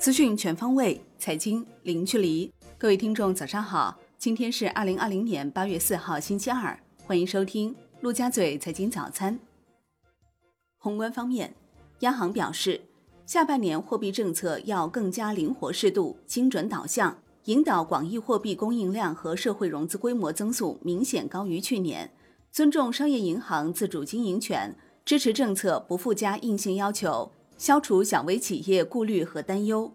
资讯全方位，财经零距离。各位听众，早上好！今天是二零二零年八月四号，星期二，欢迎收听陆家嘴财经早餐。宏观方面，央行表示，下半年货币政策要更加灵活适度、精准导向，引导广义货币供应量和社会融资规模增速明显高于去年，尊重商业银行自主经营权，支持政策不附加硬性要求。消除小微企业顾虑和担忧。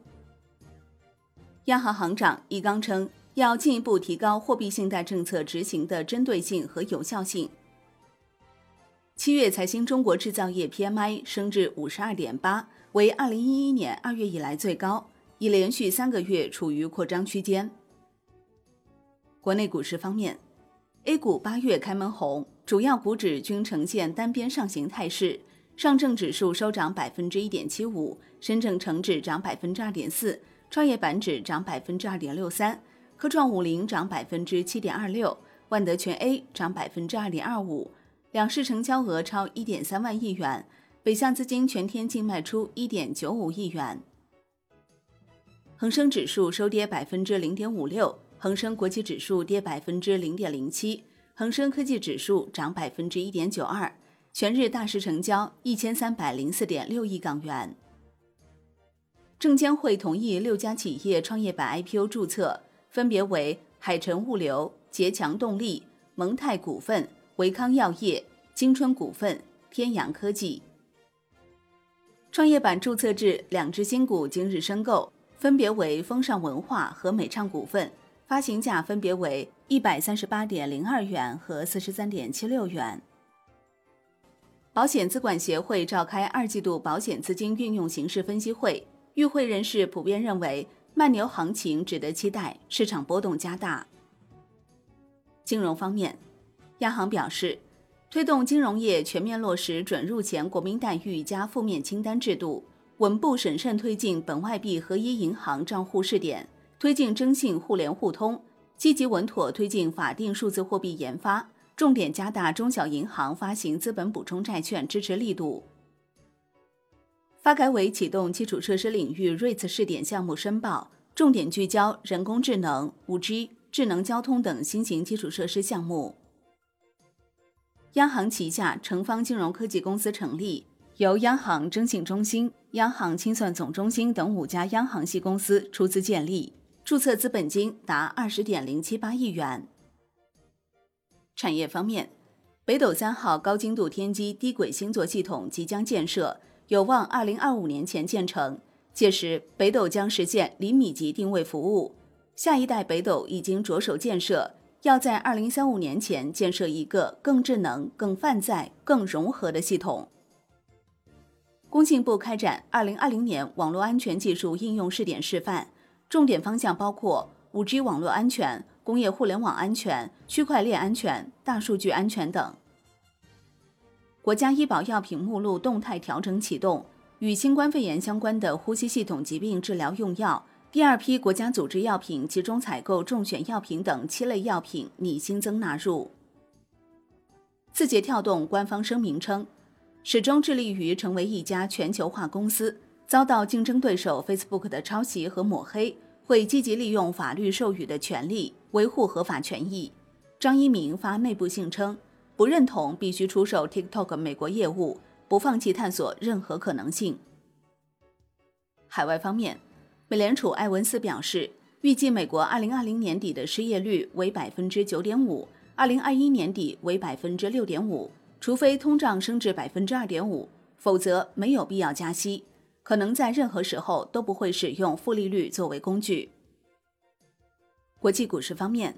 央行行长易纲称，要进一步提高货币信贷政策执行的针对性和有效性。七月财新中国制造业 PMI 升至五十二点八，为二零一一年二月以来最高，已连续三个月处于扩张区间。国内股市方面，A 股八月开门红，主要股指均呈现单边上行态势。上证指数收涨百分之一点七五，深证成指涨百分之二点四，创业板指涨百分之二点六三，科创五零涨百分之七点二六，万德全 A 涨百分之二点二五，两市成交额超一点三万亿元，北向资金全天净卖出一点九五亿元。恒生指数收跌百分之零点五六，恒生国际指数跌百分之零点零七，恒生科技指数涨百分之一点九二。全日大市成交一千三百零四点六亿港元。证监会同意六家企业创业板 IPO 注册，分别为海辰物流、捷强动力、蒙泰股份、维康药业、金春股份、天阳科技。创业板注册制两只新股今日申购，分别为风尚文化和美畅股份，发行价分别为一百三十八点零二元和四十三点七六元。保险资管协会召开二季度保险资金运用形势分析会，与会人士普遍认为慢牛行情值得期待，市场波动加大。金融方面，央行表示，推动金融业全面落实准入前国民待遇加负面清单制度，稳步审慎推进本外币合一银行账户试点，推进征信互联互通，积极稳妥推进法定数字货币研发。重点加大中小银行发行资本补充债券支持力度。发改委启动基础设施领域瑞次试点项目申报，重点聚焦人工智能、五 G、智能交通等新型基础设施项目。央行旗下成方金融科技公司成立，由央行征信中心、央行清算总中心等五家央行系公司出资建立，注册资本金达二十点零七八亿元。产业方面，北斗三号高精度天基低轨星座系统即将建设，有望二零二五年前建成。届时，北斗将实现厘米级定位服务。下一代北斗已经着手建设，要在二零三五年前建设一个更智能、更泛在、更融合的系统。工信部开展二零二零年网络安全技术应用试点示范，重点方向包括五 G 网络安全。工业互联网安全、区块链安全、大数据安全等。国家医保药品目录动态调整启动，与新冠肺炎相关的呼吸系统疾病治疗用药，第二批国家组织药品集中采购重选药品等七类药品拟新增纳入。字节跳动官方声明称，始终致力于成为一家全球化公司，遭到竞争对手 Facebook 的抄袭和抹黑。会积极利用法律授予的权利维护合法权益。张一鸣发内部信称，不认同必须出售 TikTok 美国业务，不放弃探索任何可能性。海外方面，美联储艾文斯表示，预计美国2020年底的失业率为百分之九点五，2021年底为百分之六点五，除非通胀升至百分之二点五，否则没有必要加息。可能在任何时候都不会使用负利率作为工具。国际股市方面，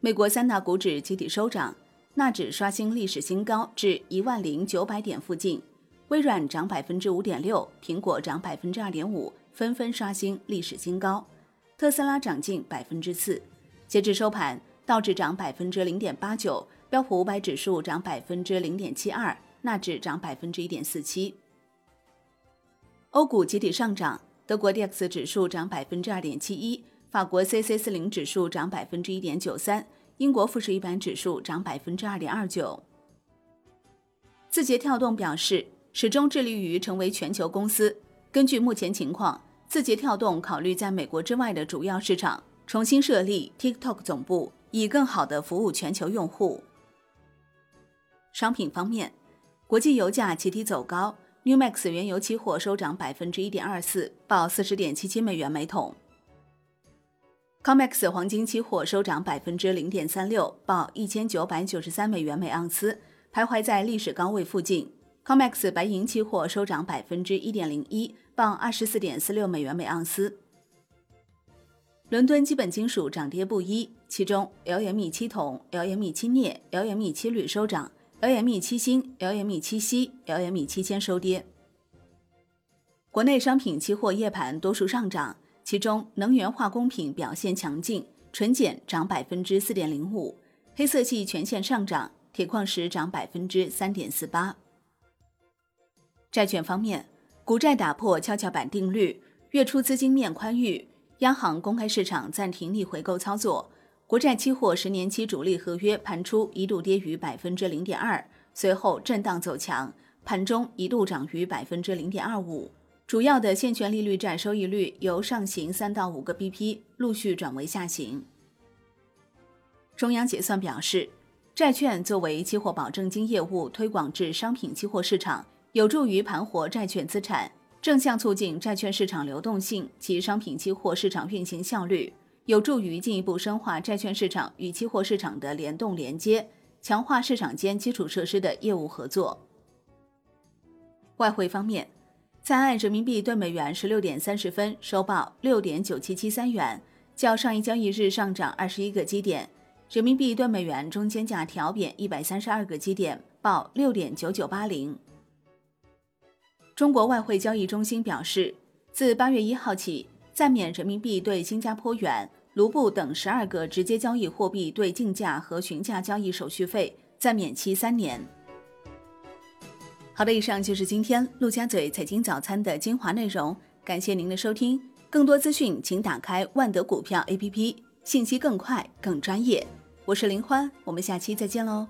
美国三大股指集体收涨，纳指刷新历史新高至一万零九百点附近，微软涨百分之五点六，苹果涨百分之二点五，纷纷刷新历史新高，特斯拉涨近百分之四。截至收盘，道指涨百分之零点八九，标普五百指数涨百分之零点七二，纳指涨百分之一点四七。欧股集体上涨，德国 D X 指数涨百分之二点七一，法国 C C 四零指数涨百分之一点九三，英国富时一百指数涨百分之二点二九。字节跳动表示，始终致力于成为全球公司。根据目前情况，字节跳动考虑在美国之外的主要市场重新设立 TikTok 总部，以更好的服务全球用户。商品方面，国际油价集体走高，New Max 原油期货收涨百分之一点二四，报四十点七七美元每桶。COMEX 黄金期货收涨百分之零点三六，报一千九百九十三美元每盎司，徘徊在历史高位附近。COMEX 白银期货收涨百分之一点零一，报二十四点四六美元每盎司。伦敦基本金属涨跌不一，其中 LME 七铜、LME 七镍、LME 七铝收涨，LME 七锌、LME 七锡、LME 七铅收跌。国内商品期货夜盘多数上涨。其中，能源化工品表现强劲，纯碱涨百分之四点零五，黑色系全线上涨，铁矿石涨百分之三点四八。债券方面，股债打破跷跷板定律，月初资金面宽裕，央行公开市场暂停逆回购操作，国债期货十年期主力合约盘初一度跌逾百分之零点二，随后震荡走强，盘中一度涨逾百分之零点二五。主要的现权利率债收益率由上行三到五个 BP 陆续转为下行。中央结算表示，债券作为期货保证金业务推广至商品期货市场，有助于盘活债券资产，正向促进债券市场流动性及商品期货市场运行效率，有助于进一步深化债券市场与期货市场的联动连接，强化市场间基础设施的业务合作。外汇方面。在岸人民币兑美元十六点三十分收报六点九七七三元，较上一交易日上涨二十一个基点。人民币兑美元中间价调贬一百三十二个基点，报六点九九八零。中国外汇交易中心表示，自八月一号起，暂免人民币对新加坡元、卢布等十二个直接交易货币对竞价和询价交易手续费，暂免期三年。好的，以上就是今天陆家嘴财经早餐的精华内容，感谢您的收听。更多资讯，请打开万德股票 APP，信息更快、更专业。我是林欢，我们下期再见喽。